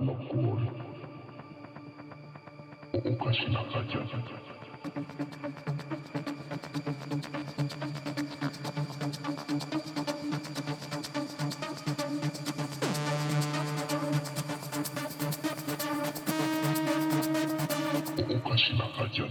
na kuona ukashina kaja ukashina kaja